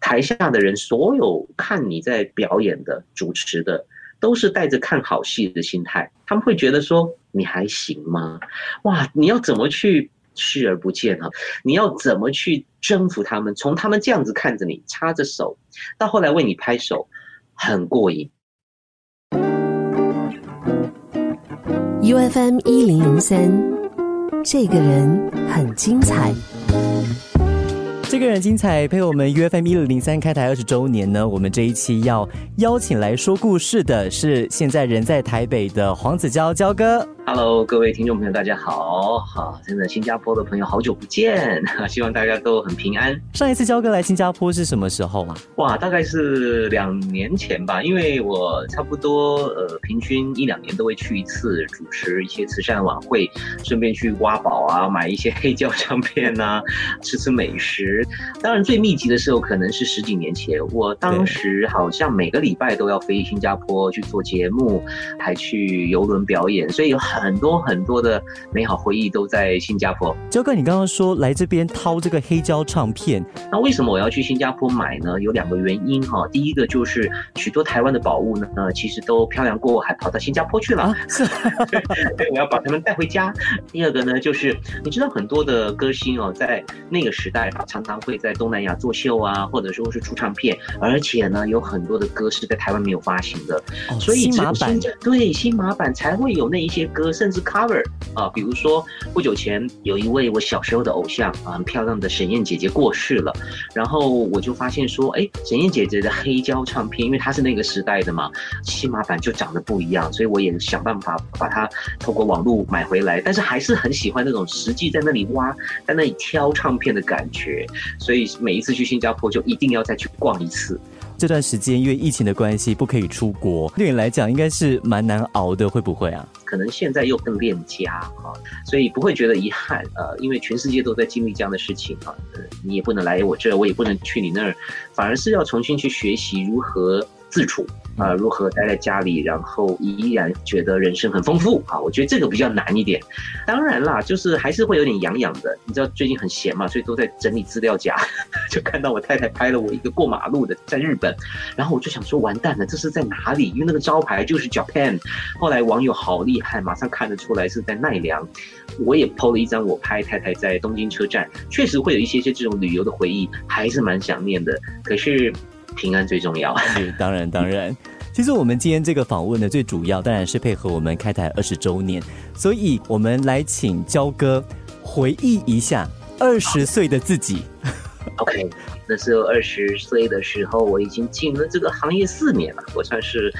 台下的人，所有看你在表演的、主持的，都是带着看好戏的心态，他们会觉得说你还行吗？哇，你要怎么去视而不见啊？你要怎么去征服他们？从他们这样子看着你，插着手，到后来为你拍手，很过瘾。U F M 一零零三，这个人很精彩。这个人精彩，配我们 U F M 一零零三开台二十周年呢，我们这一期要邀请来说故事的是现在人在台北的黄子佼佼哥。Hello，各位听众朋友，大家好，好，真的新加坡的朋友好久不见，希望大家都很平安。上一次焦哥来新加坡是什么时候啊？哇，大概是两年前吧，因为我差不多呃平均一两年都会去一次主持一些慈善晚会，顺便去挖宝啊，买一些黑胶唱片啊，吃吃美食。当然最密集的时候可能是十几年前，我当时好像每个礼拜都要飞新加坡去做节目，还去游轮表演，所以有很。很多很多的美好回忆都在新加坡。焦哥，你刚刚说来这边掏这个黑胶唱片，那为什么我要去新加坡买呢？有两个原因哈。第一个就是许多台湾的宝物呢，其实都漂洋过海跑到新加坡去了，是，对，我要把他们带回家。第二个呢，就是你知道很多的歌星哦，在那个时代常常会在东南亚作秀啊，或者说是出唱片，而且呢，有很多的歌是在台湾没有发行的，所以新马版对新马版才会有那一些歌。甚至 cover 啊，比如说不久前有一位我小时候的偶像啊，漂亮的沈燕姐姐过世了，然后我就发现说，哎，沈燕姐姐的黑胶唱片，因为她是那个时代的嘛，新码版就长得不一样，所以我也想办法把它透过网络买回来，但是还是很喜欢那种实际在那里挖，在那里挑唱片的感觉，所以每一次去新加坡就一定要再去逛一次。这段时间因为疫情的关系不可以出国，对你来讲应该是蛮难熬的，会不会啊？可能现在又更恋家啊，所以不会觉得遗憾呃，因为全世界都在经历这样的事情啊，你也不能来我这，我也不能去你那儿，反而是要重新去学习如何。自处啊，如何待在家里，然后依然觉得人生很丰富啊？我觉得这个比较难一点。当然啦，就是还是会有点痒痒的。你知道最近很闲嘛，所以都在整理资料夹，就看到我太太拍了我一个过马路的，在日本。然后我就想说，完蛋了，这是在哪里？因为那个招牌就是 Japan。后来网友好厉害，马上看得出来是在奈良。我也 PO 了一张我拍太太在东京车站，确实会有一些些这种旅游的回忆，还是蛮想念的。可是。平安最重要，是当然当然。其实我们今天这个访问呢，最主要当然是配合我们开台二十周年，所以我们来请焦哥回忆一下二十岁的自己。OK，那时候二十岁的时候，我已经进了这个行业四年了，我算是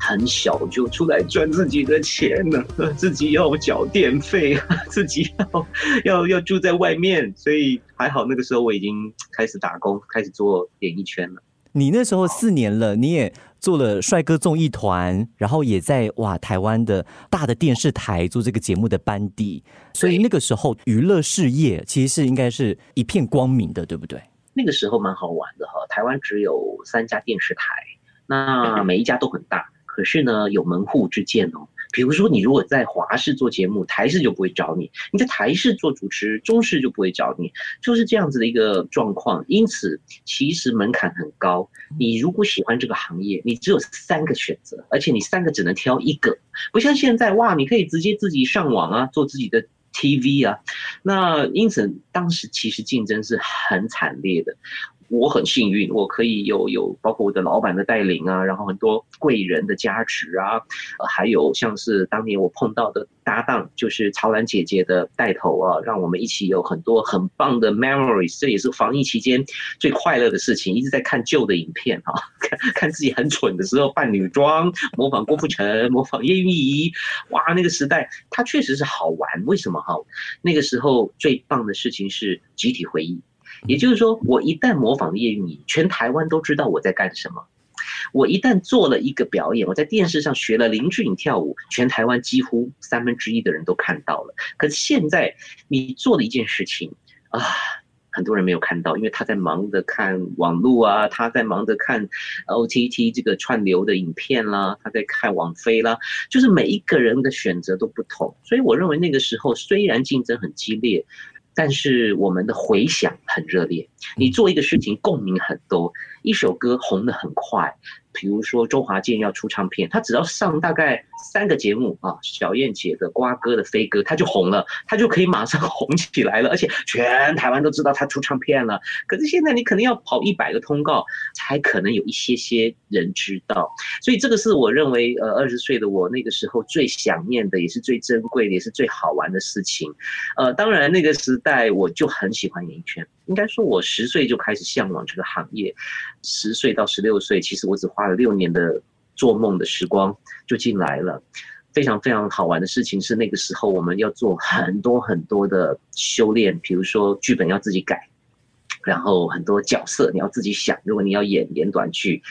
很小就出来赚自己的钱了，自己要缴电费，自己要要要住在外面，所以还好那个时候我已经开始打工，开始做演艺圈了。你那时候四年了，你也做了帅哥综艺团，然后也在哇台湾的大的电视台做这个节目的班底，所以那个时候娱乐事业其实是应该是一片光明的，对不对？那个时候蛮好玩的哈，台湾只有三家电视台，那每一家都很大，可是呢有门户之见哦。比如说，你如果在华视做节目，台视就不会找你；你在台视做主持，中视就不会找你，就是这样子的一个状况。因此，其实门槛很高。你如果喜欢这个行业，你只有三个选择，而且你三个只能挑一个，不像现在哇，你可以直接自己上网啊，做自己的 TV 啊。那因此，当时其实竞争是很惨烈的。我很幸运，我可以有有包括我的老板的带领啊，然后很多贵人的加持啊，还有像是当年我碰到的搭档，就是曹兰姐姐的带头啊，让我们一起有很多很棒的 memories。这也是防疫期间最快乐的事情，一直在看旧的影片哈，看看自己很蠢的时候扮女装，模仿郭富城，模仿叶蕴仪，哇，那个时代它确实是好玩。为什么哈？那个时候最棒的事情是集体回忆。也就是说，我一旦模仿叶蕴仪，全台湾都知道我在干什么；我一旦做了一个表演，我在电视上学了林志颖跳舞，全台湾几乎三分之一的人都看到了。可是现在，你做了一件事情啊，很多人没有看到，因为他在忙着看网络啊，他在忙着看 OTT 这个串流的影片啦，他在看网飞啦，就是每一个人的选择都不同。所以我认为那个时候虽然竞争很激烈。但是我们的回响很热烈，你做一个事情共鸣很多，一首歌红的很快。比如说周华健要出唱片，他只要上大概三个节目啊，小燕姐的、瓜哥的、飞哥，他就红了，他就可以马上红起来了，而且全台湾都知道他出唱片了。可是现在你可能要跑一百个通告，才可能有一些些人知道。所以这个是我认为，呃，二十岁的我那个时候最想念的，也是最珍贵的，也是最好玩的事情。呃，当然那个时代我就很喜欢演艺圈。应该说，我十岁就开始向往这个行业，十岁到十六岁，其实我只花了六年的做梦的时光就进来了。非常非常好玩的事情是，那个时候我们要做很多很多的修炼，比如说剧本要自己改，然后很多角色你要自己想。如果你要演演短剧，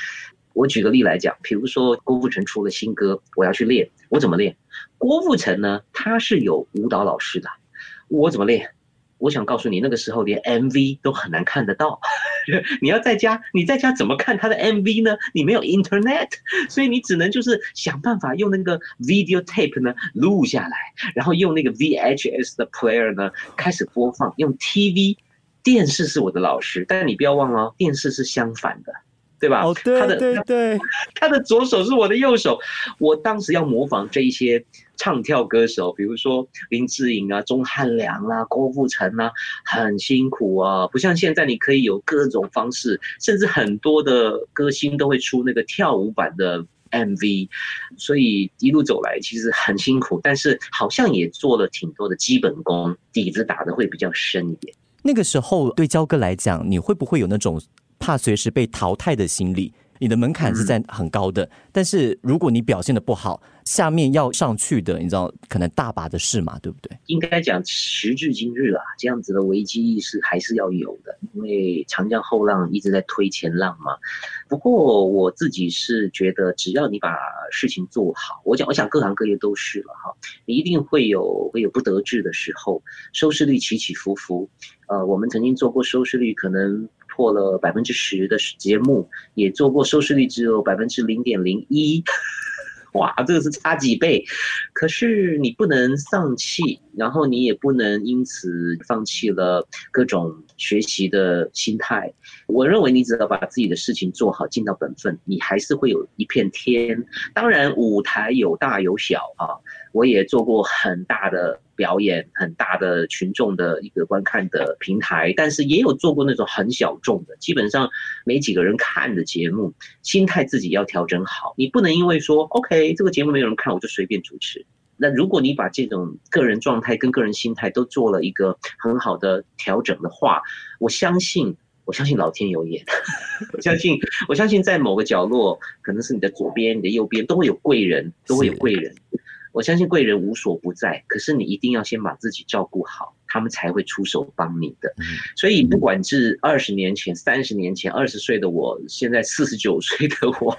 我举个例来讲，比如说郭富城出了新歌，我要去练，我怎么练？郭富城呢，他是有舞蹈老师的，我怎么练？我想告诉你，那个时候连 MV 都很难看得到。你要在家，你在家怎么看他的 MV 呢？你没有 Internet，所以你只能就是想办法用那个 video tape 呢录下来，然后用那个 VHS 的 player 呢开始播放。用 TV 电视是我的老师，但是你不要忘了，电视是相反的。对吧？哦，对对对，他的左手是我的右手。我当时要模仿这一些唱跳歌手，比如说林志颖啊、钟汉良啊、郭富城啊，很辛苦啊。不像现在，你可以有各种方式，甚至很多的歌星都会出那个跳舞版的 MV。所以一路走来，其实很辛苦，但是好像也做了挺多的基本功，底子打的会比较深一点。那个时候对焦哥来讲，你会不会有那种？怕随时被淘汰的心理，你的门槛是在很高的。但是如果你表现的不好，下面要上去的，你知道可能大把的事嘛，对不对？应该讲时至今日啊，这样子的危机意识还是要有的，因为长江后浪一直在推前浪嘛。不过我自己是觉得，只要你把事情做好，我讲，我想各行各业都是了哈，你一定会有会有不得志的时候，收视率起起伏伏。呃，我们曾经做过收视率可能。破了百分之十的节目，也做过收视率只有百分之零点零一，哇，这个是差几倍。可是你不能丧气，然后你也不能因此放弃了各种学习的心态。我认为你只要把自己的事情做好，尽到本分，你还是会有一片天。当然，舞台有大有小啊，我也做过很大的。表演很大的群众的一个观看的平台，但是也有做过那种很小众的，基本上没几个人看的节目。心态自己要调整好，你不能因为说 OK 这个节目没有人看，我就随便主持。那如果你把这种个人状态跟个人心态都做了一个很好的调整的话，我相信，我相信老天有眼，我 相信，我相信在某个角落，可能是你的左边、你的右边，都会有贵人，都会有贵人。我相信贵人无所不在，可是你一定要先把自己照顾好，他们才会出手帮你的。所以不管是二十年前、三十年前、二十岁的我，现在四十九岁的我，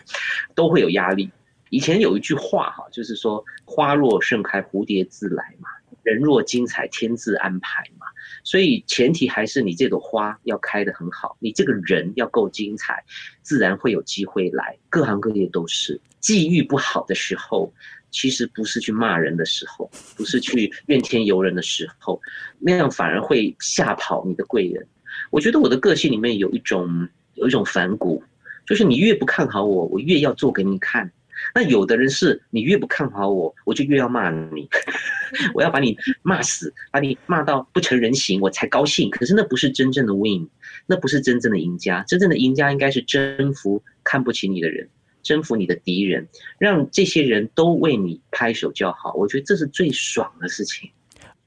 都会有压力。以前有一句话哈，就是说“花若盛开，蝴蝶自来”嘛，“人若精彩，天自安排”嘛。所以前提还是你这朵花要开得很好，你这个人要够精彩，自然会有机会来。各行各业都是，际遇不好的时候。其实不是去骂人的时候，不是去怨天尤人的时候，那样反而会吓跑你的贵人。我觉得我的个性里面有一种有一种反骨，就是你越不看好我，我越要做给你看。那有的人是你越不看好我，我就越要骂你，我要把你骂死，把你骂到不成人形，我才高兴。可是那不是真正的 win，那不是真正的赢家。真正的赢家应该是征服看不起你的人。征服你的敌人，让这些人都为你拍手叫好，我觉得这是最爽的事情。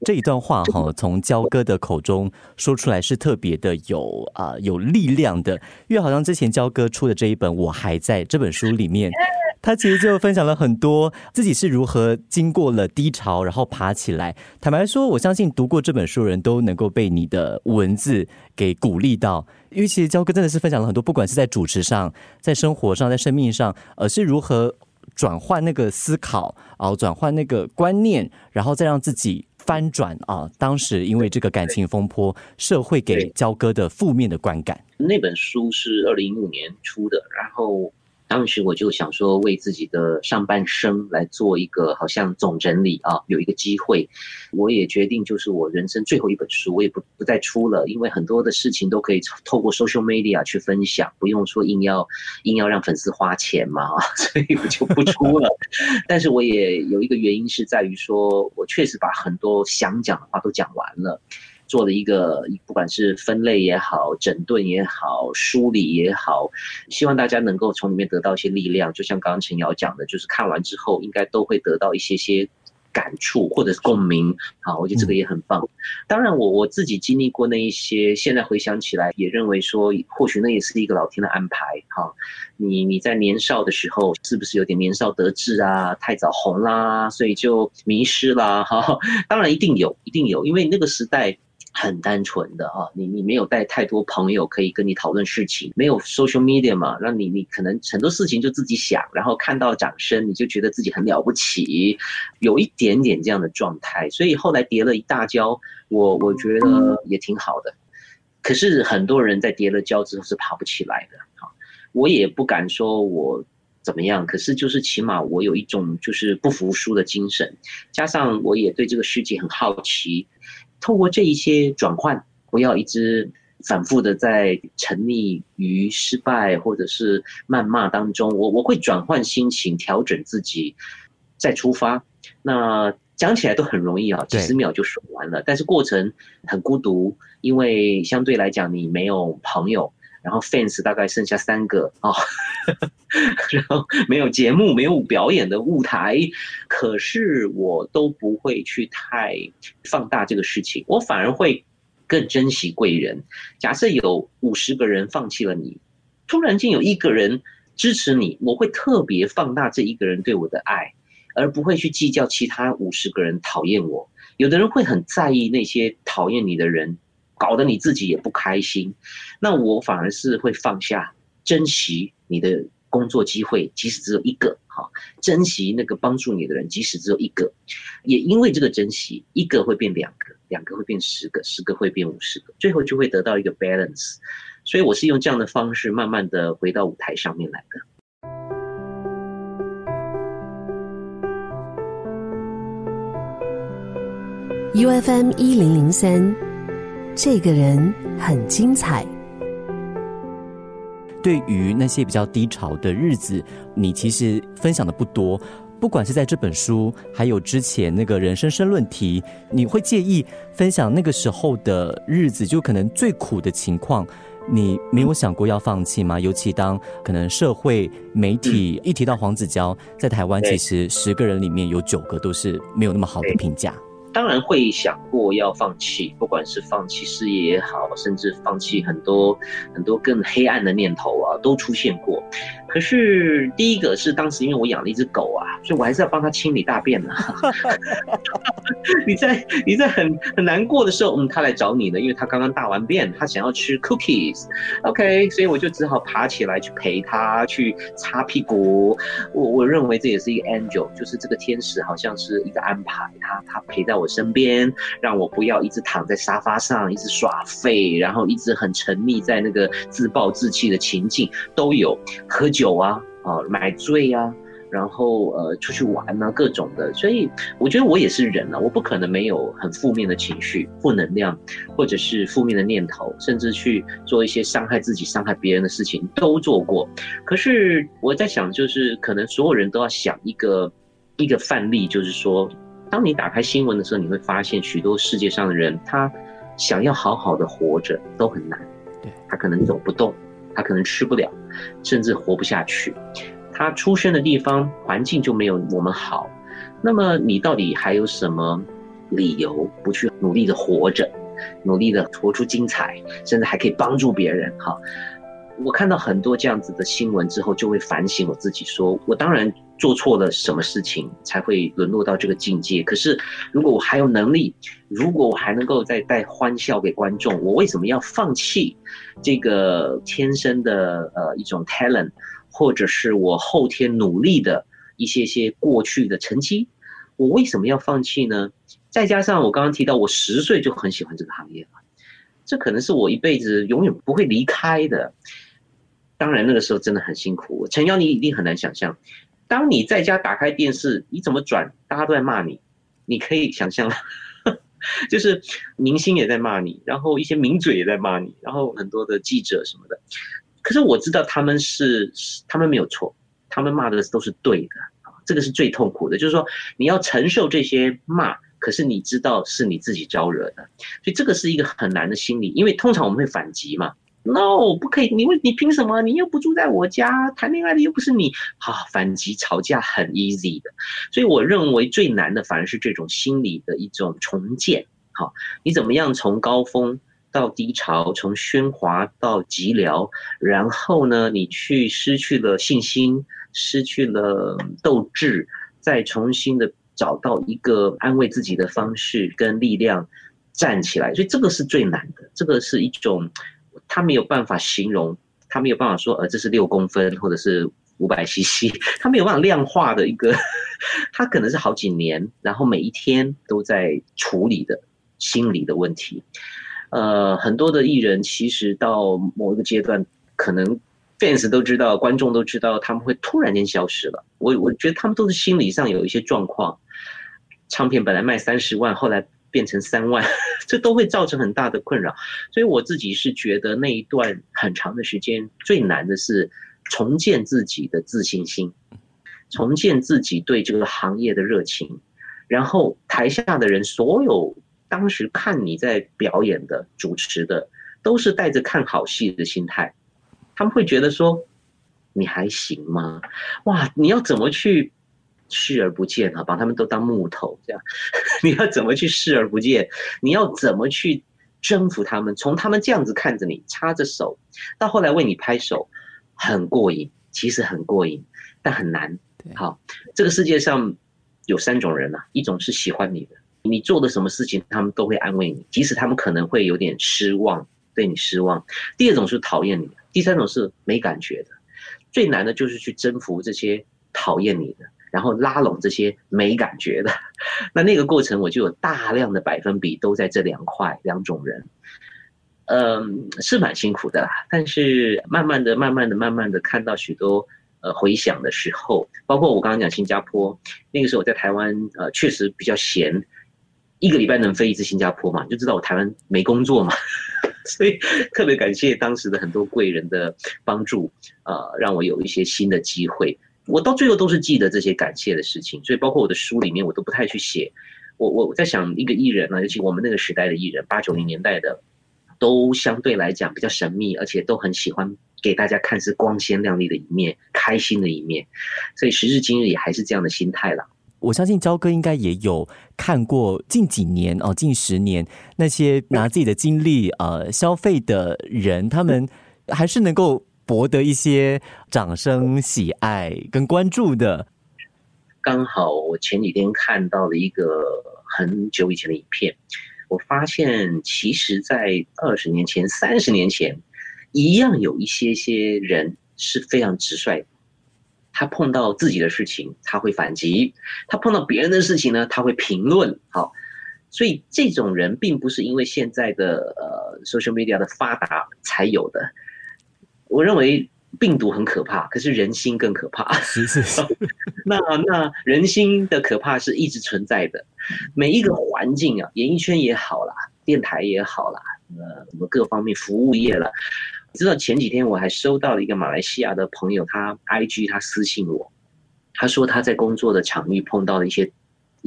这一段话哈，从焦哥的口中说出来是特别的有啊有力量的，因为好像之前焦哥出的这一本《我还在》这本书里面。他其实就分享了很多自己是如何经过了低潮，然后爬起来。坦白说，我相信读过这本书的人都能够被你的文字给鼓励到，因为其实焦哥真的是分享了很多，不管是在主持上、在生活上、在生命上，而是如何转换那个思考啊，转换那个观念，然后再让自己翻转啊。当时因为这个感情风波，社会给焦哥的负面的观感。那本书是二零一五年出的，然后。当时我就想说，为自己的上半生来做一个好像总整理啊，有一个机会，我也决定就是我人生最后一本书，我也不不再出了，因为很多的事情都可以透过 social media 去分享，不用说硬要硬要让粉丝花钱嘛，所以我就不出了。但是我也有一个原因是在于说，我确实把很多想讲的话都讲完了。做了一个，不管是分类也好，整顿也好，梳理也好，希望大家能够从里面得到一些力量。就像刚刚陈瑶讲的，就是看完之后应该都会得到一些些感触或者是共鸣。好，我觉得这个也很棒。当然，我我自己经历过那一些，现在回想起来，也认为说，或许那也是一个老天的安排。哈，你你在年少的时候，是不是有点年少得志啊？太早红啦，所以就迷失啦。哈，当然一定有，一定有，因为那个时代。很单纯的哈，你你没有带太多朋友可以跟你讨论事情，没有 social media 嘛，让你你可能很多事情就自己想，然后看到掌声你就觉得自己很了不起，有一点点这样的状态，所以后来跌了一大跤，我我觉得也挺好的。可是很多人在跌了跤之后是爬不起来的哈，我也不敢说我怎么样，可是就是起码我有一种就是不服输的精神，加上我也对这个世界很好奇。透过这一些转换，不要一直反复的在沉溺于失败或者是谩骂当中。我我会转换心情，调整自己，再出发。那讲起来都很容易啊，几十秒就说完了。但是过程很孤独，因为相对来讲你没有朋友。然后 fans 大概剩下三个啊，然后没有节目，没有表演的舞台，可是我都不会去太放大这个事情，我反而会更珍惜贵人。假设有五十个人放弃了你，突然间有一个人支持你，我会特别放大这一个人对我的爱，而不会去计较其他五十个人讨厌我。有的人会很在意那些讨厌你的人。搞得你自己也不开心，那我反而是会放下，珍惜你的工作机会，即使只有一个，哈，珍惜那个帮助你的人，即使只有一个，也因为这个珍惜，一个会变两个，两个会变十个，十个会变五十个，最后就会得到一个 balance。所以我是用这样的方式，慢慢的回到舞台上面来的。U F M 一零零三。这个人很精彩。对于那些比较低潮的日子，你其实分享的不多。不管是在这本书，还有之前那个人生申论题，你会介意分享那个时候的日子，就可能最苦的情况，你没有想过要放弃吗？尤其当可能社会媒体一提到黄子佼，在台湾，其实十个人里面有九个都是没有那么好的评价。当然会想过要放弃，不管是放弃事业也好，甚至放弃很多很多更黑暗的念头啊，都出现过。可是第一个是当时因为我养了一只狗啊，所以我还是要帮它清理大便 呢。你在你在很很难过的时候，嗯，它来找你呢，因为它刚刚大完便，它想要吃 cookies，OK，所以我就只好爬起来去陪它去擦屁股。我我认为这也是一个 angel，就是这个天使好像是一个安排，它它陪在我身边，让我不要一直躺在沙发上，一直耍废，然后一直很沉溺在那个自暴自弃的情境都有喝。酒啊，啊，买醉啊，然后呃，出去玩啊，各种的。所以我觉得我也是人啊，我不可能没有很负面的情绪、负能量，或者是负面的念头，甚至去做一些伤害自己、伤害别人的事情，都做过。可是我在想，就是可能所有人都要想一个一个范例，就是说，当你打开新闻的时候，你会发现许多世界上的人，他想要好好的活着都很难，对他可能走不动。他可能吃不了，甚至活不下去。他出生的地方环境就没有我们好。那么你到底还有什么理由不去努力的活着，努力的活出精彩，甚至还可以帮助别人？哈，我看到很多这样子的新闻之后，就会反省我自己，说我当然。做错了什么事情才会沦落到这个境界？可是，如果我还有能力，如果我还能够再带欢笑给观众，我为什么要放弃这个天生的呃一种 talent，或者是我后天努力的一些些过去的成绩？我为什么要放弃呢？再加上我刚刚提到，我十岁就很喜欢这个行业了，这可能是我一辈子永远不会离开的。当然那个时候真的很辛苦。陈瑶，你一定很难想象，当你在家打开电视，你怎么转，大家都在骂你，你可以想象。就是明星也在骂你，然后一些名嘴也在骂你，然后很多的记者什么的。可是我知道他们是他们没有错，他们骂的都是对的啊，这个是最痛苦的，就是说你要承受这些骂，可是你知道是你自己招惹的，所以这个是一个很难的心理，因为通常我们会反击嘛。No，不可以！你为你凭什么？你又不住在我家，谈恋爱的又不是你。好，反击吵架很 easy 的，所以我认为最难的反而是这种心理的一种重建。好，你怎么样从高峰到低潮，从喧哗到寂寥，然后呢，你去失去了信心，失去了斗志，再重新的找到一个安慰自己的方式跟力量，站起来。所以这个是最难的，这个是一种。他没有办法形容，他没有办法说，呃，这是六公分或者是五百 CC，他没有办法量化的一个，他可能是好几年，然后每一天都在处理的心理的问题。呃，很多的艺人其实到某一个阶段，可能 fans 都知道，观众都知道，他们会突然间消失了。我我觉得他们都是心理上有一些状况，唱片本来卖三十万，后来。变成三万，这都会造成很大的困扰，所以我自己是觉得那一段很长的时间最难的是重建自己的自信心，重建自己对这个行业的热情，然后台下的人所有当时看你在表演的、主持的，都是带着看好戏的心态，他们会觉得说你还行吗？哇，你要怎么去？视而不见啊，把他们都当木头这样，你要怎么去视而不见？你要怎么去征服他们？从他们这样子看着你，插着手，到后来为你拍手，很过瘾，其实很过瘾，但很难。好，这个世界上有三种人啊，一种是喜欢你的，你做的什么事情，他们都会安慰你，即使他们可能会有点失望，对你失望。第二种是讨厌你的，第三种是没感觉的。最难的就是去征服这些讨厌你的。然后拉拢这些没感觉的，那那个过程我就有大量的百分比都在这两块两种人，嗯，是蛮辛苦的啦。但是慢慢的、慢慢的、慢慢的看到许多呃回想的时候，包括我刚刚讲新加坡，那个时候我在台湾呃确实比较闲，一个礼拜能飞一次新加坡嘛，就知道我台湾没工作嘛，所以特别感谢当时的很多贵人的帮助，呃，让我有一些新的机会。我到最后都是记得这些感谢的事情，所以包括我的书里面，我都不太去写。我我在想，一个艺人呢，尤其我们那个时代的艺人，八九零年代的，都相对来讲比较神秘，而且都很喜欢给大家看是光鲜亮丽的一面、开心的一面。所以时至今日也还是这样的心态了。我相信焦哥应该也有看过近几年哦，近十年那些拿自己的经历呃消费的人，他们还是能够。博得一些掌声、喜爱跟关注的。刚好我前几天看到了一个很久以前的影片，我发现其实，在二十年前、三十年前，一样有一些些人是非常直率。他碰到自己的事情，他会反击；他碰到别人的事情呢，他会评论。好，所以这种人并不是因为现在的呃 social media 的发达才有的。我认为病毒很可怕，可是人心更可怕。是是是，那那人心的可怕是一直存在的。每一个环境啊，演艺圈也好啦，电台也好啦，呃，什么各方面服务业了。知道前几天我还收到了一个马来西亚的朋友，他 IG 他私信我，他说他在工作的场域碰到了一些。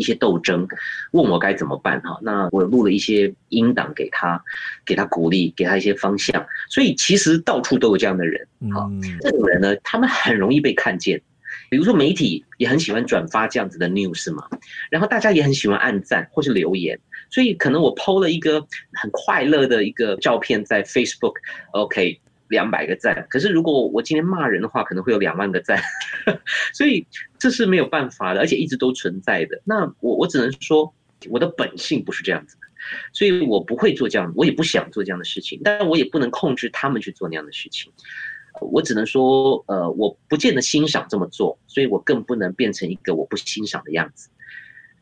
一些斗争，问我该怎么办哈？那我录了一些音档给他，给他鼓励，给他一些方向。所以其实到处都有这样的人，哈，这种人呢，他们很容易被看见。比如说媒体也很喜欢转发这样子的 news 嘛，然后大家也很喜欢按赞或是留言。所以可能我 PO 了一个很快乐的一个照片在 Facebook，OK。两百个赞，可是如果我今天骂人的话，可能会有两万个赞，所以这是没有办法的，而且一直都存在的。那我我只能说，我的本性不是这样子的，所以我不会做这样，我也不想做这样的事情，但我也不能控制他们去做那样的事情。我只能说，呃，我不见得欣赏这么做，所以我更不能变成一个我不欣赏的样子。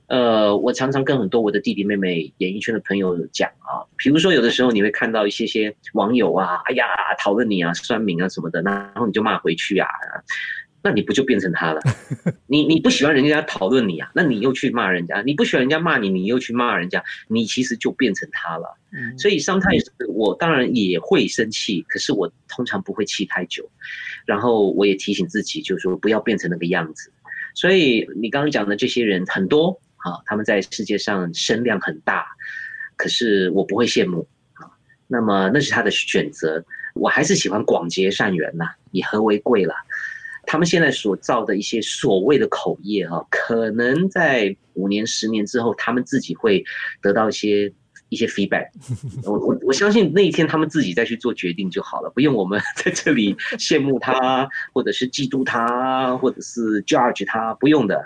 呃，我常常跟很多我的弟弟妹妹、演艺圈的朋友讲啊，比如说有的时候你会看到一些些网友啊，哎呀，讨论你啊、酸民啊什么的，然后你就骂回去啊，那你不就变成他了？你你不喜欢人家讨论你啊，那你又去骂人家；你不喜欢人家骂你，你又去骂人家，你其实就变成他了。所以 sometimes 我当然也会生气，可是我通常不会气太久，然后我也提醒自己，就是说不要变成那个样子。所以你刚刚讲的这些人很多。啊，他们在世界上声量很大，可是我不会羡慕啊。那么那是他的选择，我还是喜欢广结善缘呐，以和为贵了。他们现在所造的一些所谓的口业哈，可能在五年、十年之后，他们自己会得到一些一些 feedback。我我我相信那一天他们自己再去做决定就好了，不用我们 在这里羡慕他，或者是嫉妒他，或者是 judge 他，不用的。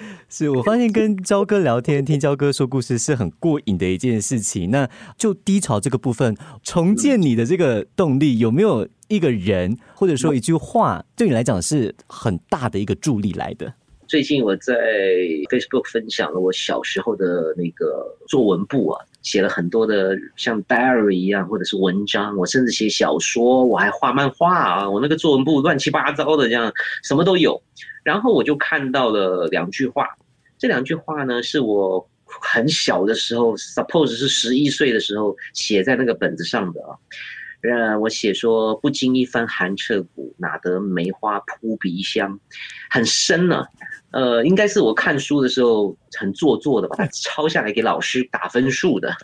是我发现跟焦哥聊天，听焦哥说故事是很过瘾的一件事情。那就低潮这个部分，重建你的这个动力，有没有一个人或者说一句话，对你来讲是很大的一个助力来的？最近我在 Facebook 分享了我小时候的那个作文簿啊，写了很多的像 diary 一样，或者是文章，我甚至写小说，我还画漫画啊，我那个作文簿乱七八糟的，这样什么都有。然后我就看到了两句话，这两句话呢是我很小的时候，suppose 是十一岁的时候写在那个本子上的啊。呃，我写说不经一番寒彻骨，哪得梅花扑鼻香，很深呢。呃，应该是我看书的时候很做作的，把 它抄下来给老师打分数的。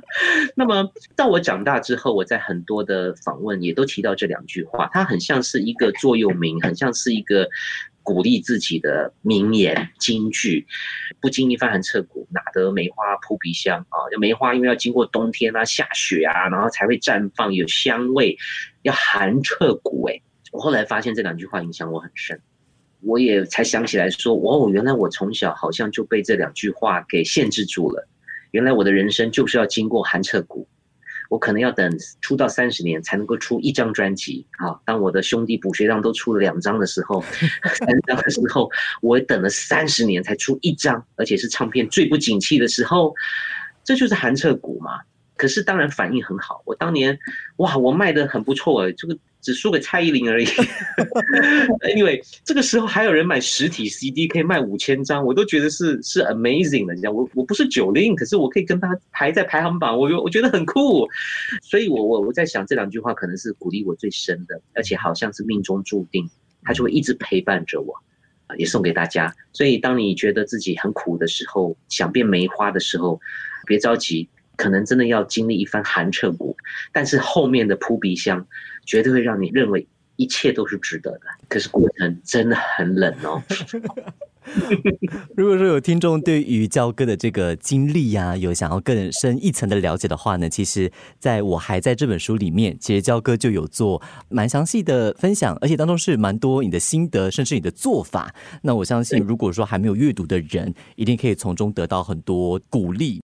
那么到我长大之后，我在很多的访问也都提到这两句话，它很像是一个座右铭，很像是一个。鼓励自己的名言金句，不经一番寒彻骨，哪得梅花扑鼻香啊？就梅花因为要经过冬天啊、下雪啊，然后才会绽放，有香味，要寒彻骨。哎，我后来发现这两句话影响我很深，我也才想起来说，哦，原来我从小好像就被这两句话给限制住了，原来我的人生就是要经过寒彻骨。我可能要等出道三十年才能够出一张专辑啊！当我的兄弟补学长都出了两张的时候，三张的时候，我等了三十年才出一张，而且是唱片最不景气的时候，这就是寒彻骨嘛。可是当然反应很好，我当年哇，我卖的很不错哎，这个。只输给蔡依林而已。Anyway，这个时候还有人买实体 CD，可以卖五千张，我都觉得是是 amazing 的。你知道我我不是九零，可是我可以跟他排在排行榜，我我觉得很酷。所以，我我我在想这两句话可能是鼓励我最深的，而且好像是命中注定，他就会一直陪伴着我啊，也送给大家。所以，当你觉得自己很苦的时候，想变梅花的时候，别着急，可能真的要经历一番寒彻骨，但是后面的扑鼻香。绝对会让你认为一切都是值得的，可是过程真的很冷哦。如果说有听众对于焦哥的这个经历呀，有想要更深一层的了解的话呢，其实在我还在这本书里面，其实焦哥就有做蛮详细的分享，而且当中是蛮多你的心得，甚至你的做法。那我相信，如果说还没有阅读的人，一定可以从中得到很多鼓励。